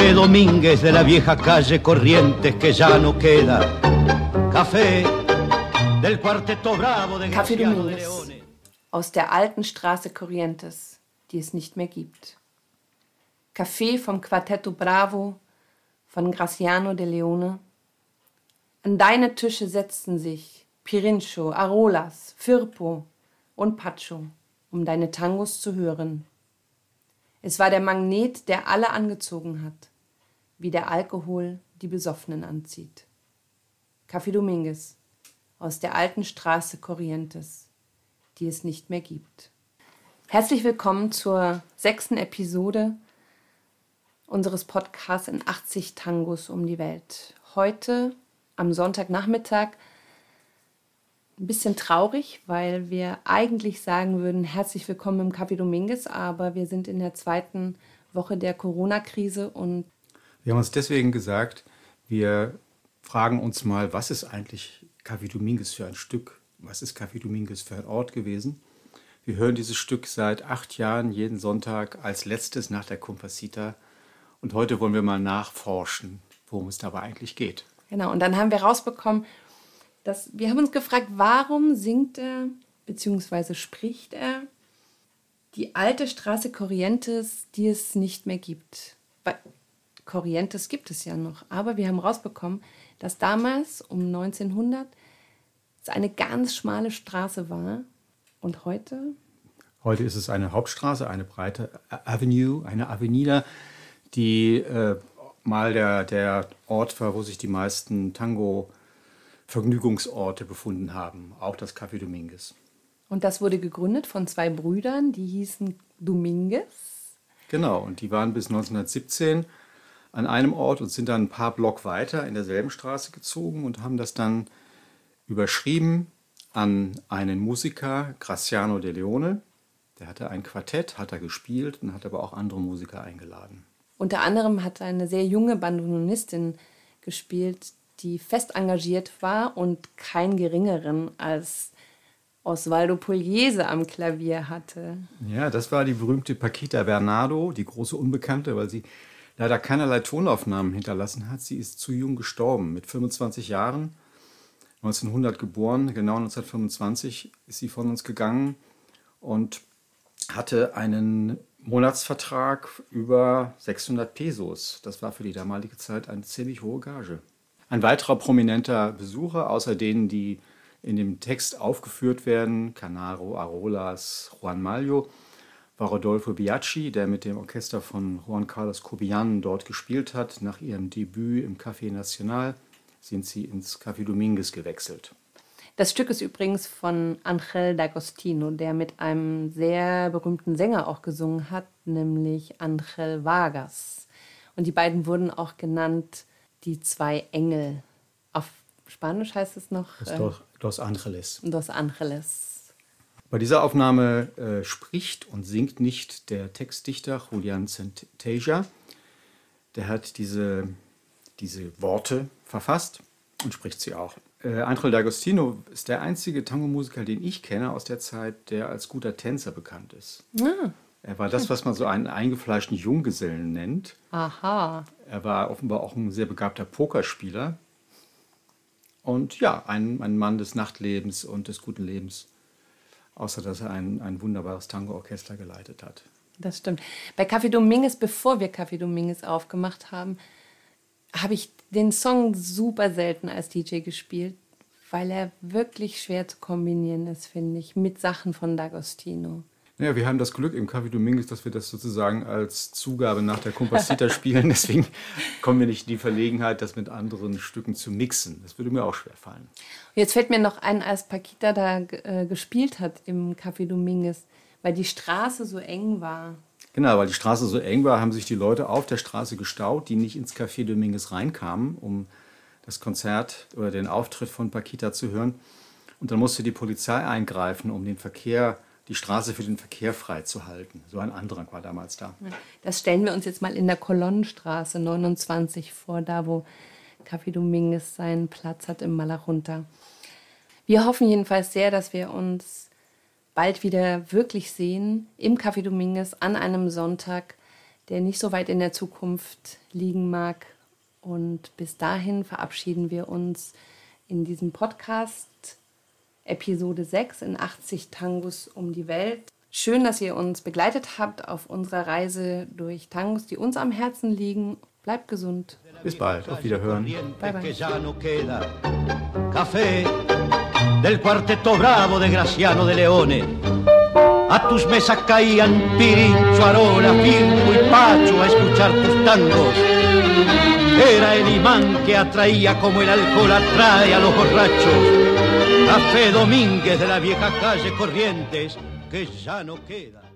Café Domínguez de la vieja calle Corrientes que ya no queda. Café del cuarteto bravo de Café Domínguez. Leone. Aus der alten Straße Corrientes, die es nicht mehr gibt. Café vom Quartetto Bravo von Graciano de Leone. An deine Tische setzten sich Pirincho, Arolas, Firpo und Pacho, um deine Tangos zu hören. Es war der Magnet, der alle angezogen hat, wie der Alkohol die Besoffenen anzieht. Café Dominguez aus der alten Straße Corrientes, die es nicht mehr gibt. Herzlich willkommen zur sechsten Episode unseres Podcasts in 80 Tangos um die Welt. Heute am Sonntagnachmittag ein bisschen traurig, weil wir eigentlich sagen würden, herzlich willkommen im Café Dominguez, aber wir sind in der zweiten Woche der Corona-Krise und Wir haben uns deswegen gesagt, wir fragen uns mal, was ist eigentlich Café Dominguez für ein Stück? Was ist Café Dominguez für ein Ort gewesen? Wir hören dieses Stück seit acht Jahren jeden Sonntag als letztes nach der Compasita. Und heute wollen wir mal nachforschen, worum es dabei eigentlich geht. Genau, und dann haben wir rausbekommen, dass wir haben uns gefragt, warum singt er bzw. spricht er die alte Straße Corrientes, die es nicht mehr gibt. Corrientes gibt es ja noch, aber wir haben rausbekommen, dass damals um 1900 es eine ganz schmale Straße war und heute Heute ist es eine Hauptstraße, eine breite Avenue, eine Avenida, die äh, mal der, der Ort war, wo sich die meisten Tango-Vergnügungsorte befunden haben. Auch das Café Dominguez. und das wurde gegründet von zwei Brüdern, die hießen Dominguez. Genau, und die waren bis 1917 an einem Ort und sind dann ein paar Block weiter in derselben Straße gezogen und haben das dann überschrieben an einen Musiker, Graciano de Leone. Der hatte ein Quartett, hat er gespielt und hat aber auch andere Musiker eingeladen. Unter anderem hat eine sehr junge Bandanonistin gespielt, die fest engagiert war und keinen geringeren als Osvaldo Pugliese am Klavier hatte. Ja, das war die berühmte Paquita Bernardo, die große Unbekannte, weil sie leider keinerlei Tonaufnahmen hinterlassen hat. Sie ist zu jung gestorben, mit 25 Jahren, 1900 geboren, genau 1925 ist sie von uns gegangen und hatte einen Monatsvertrag über 600 Pesos. Das war für die damalige Zeit eine ziemlich hohe Gage. Ein weiterer prominenter Besucher, außer denen, die in dem Text aufgeführt werden, Canaro, Arolas, Juan Malio, war Rodolfo Biaggi, der mit dem Orchester von Juan Carlos Cobian dort gespielt hat. Nach ihrem Debüt im Café Nacional sind sie ins Café Dominguez gewechselt. Das Stück ist übrigens von Angel D'Agostino, der mit einem sehr berühmten Sänger auch gesungen hat, nämlich Angel Vargas. Und die beiden wurden auch genannt die zwei Engel. Auf Spanisch heißt es noch äh, Los Angeles. Dos Angeles. Bei dieser Aufnahme äh, spricht und singt nicht der Textdichter Julian Santasia. Der hat diese, diese Worte verfasst und spricht sie auch. Äh, Angel D'Agostino ist der einzige Tango-Musiker, den ich kenne aus der Zeit, der als guter Tänzer bekannt ist. Er war das, was man so einen eingefleischten Junggesellen nennt. Aha. Er war offenbar auch ein sehr begabter Pokerspieler. Und ja, ein, ein Mann des Nachtlebens und des guten Lebens. Außer dass er ein, ein wunderbares Tango-Orchester geleitet hat. Das stimmt. Bei Café Dominguez, bevor wir Café Dominguez aufgemacht haben, habe ich den Song super selten als DJ gespielt, weil er wirklich schwer zu kombinieren ist, finde ich, mit Sachen von D'Agostino. Ja, wir haben das Glück im Café Dominguez, dass wir das sozusagen als Zugabe nach der Compasita spielen. Deswegen kommen wir nicht in die Verlegenheit, das mit anderen Stücken zu mixen. Das würde mir auch schwer fallen. Jetzt fällt mir noch ein, als Paquita da äh, gespielt hat im Café Dominguez, weil die Straße so eng war. Genau, weil die Straße so eng war, haben sich die Leute auf der Straße gestaut, die nicht ins Café Dominguez reinkamen, um das Konzert oder den Auftritt von Paquita zu hören. Und dann musste die Polizei eingreifen, um den Verkehr, die Straße für den Verkehr freizuhalten. So ein Andrang war damals da. Das stellen wir uns jetzt mal in der Kolonnenstraße 29 vor, da wo Café Dominguez seinen Platz hat im Malachunta. Wir hoffen jedenfalls sehr, dass wir uns bald wieder wirklich sehen im Café Dominguez an einem Sonntag, der nicht so weit in der Zukunft liegen mag. Und bis dahin verabschieden wir uns in diesem Podcast Episode 6 in 80 Tangos um die Welt. Schön, dass ihr uns begleitet habt auf unserer Reise durch Tangos, die uns am Herzen liegen. Bleibt gesund. Bis bald, auf Wiederhören. Bye, bye. Café del cuarteto bravo de Graciano de Leone. A tus mesas caían Pirincho, Arola, Firmo y Pacho a escuchar tus tangos. Era el imán que atraía como el alcohol atrae a los borrachos. Café Domínguez de la vieja calle Corrientes, que ya no queda.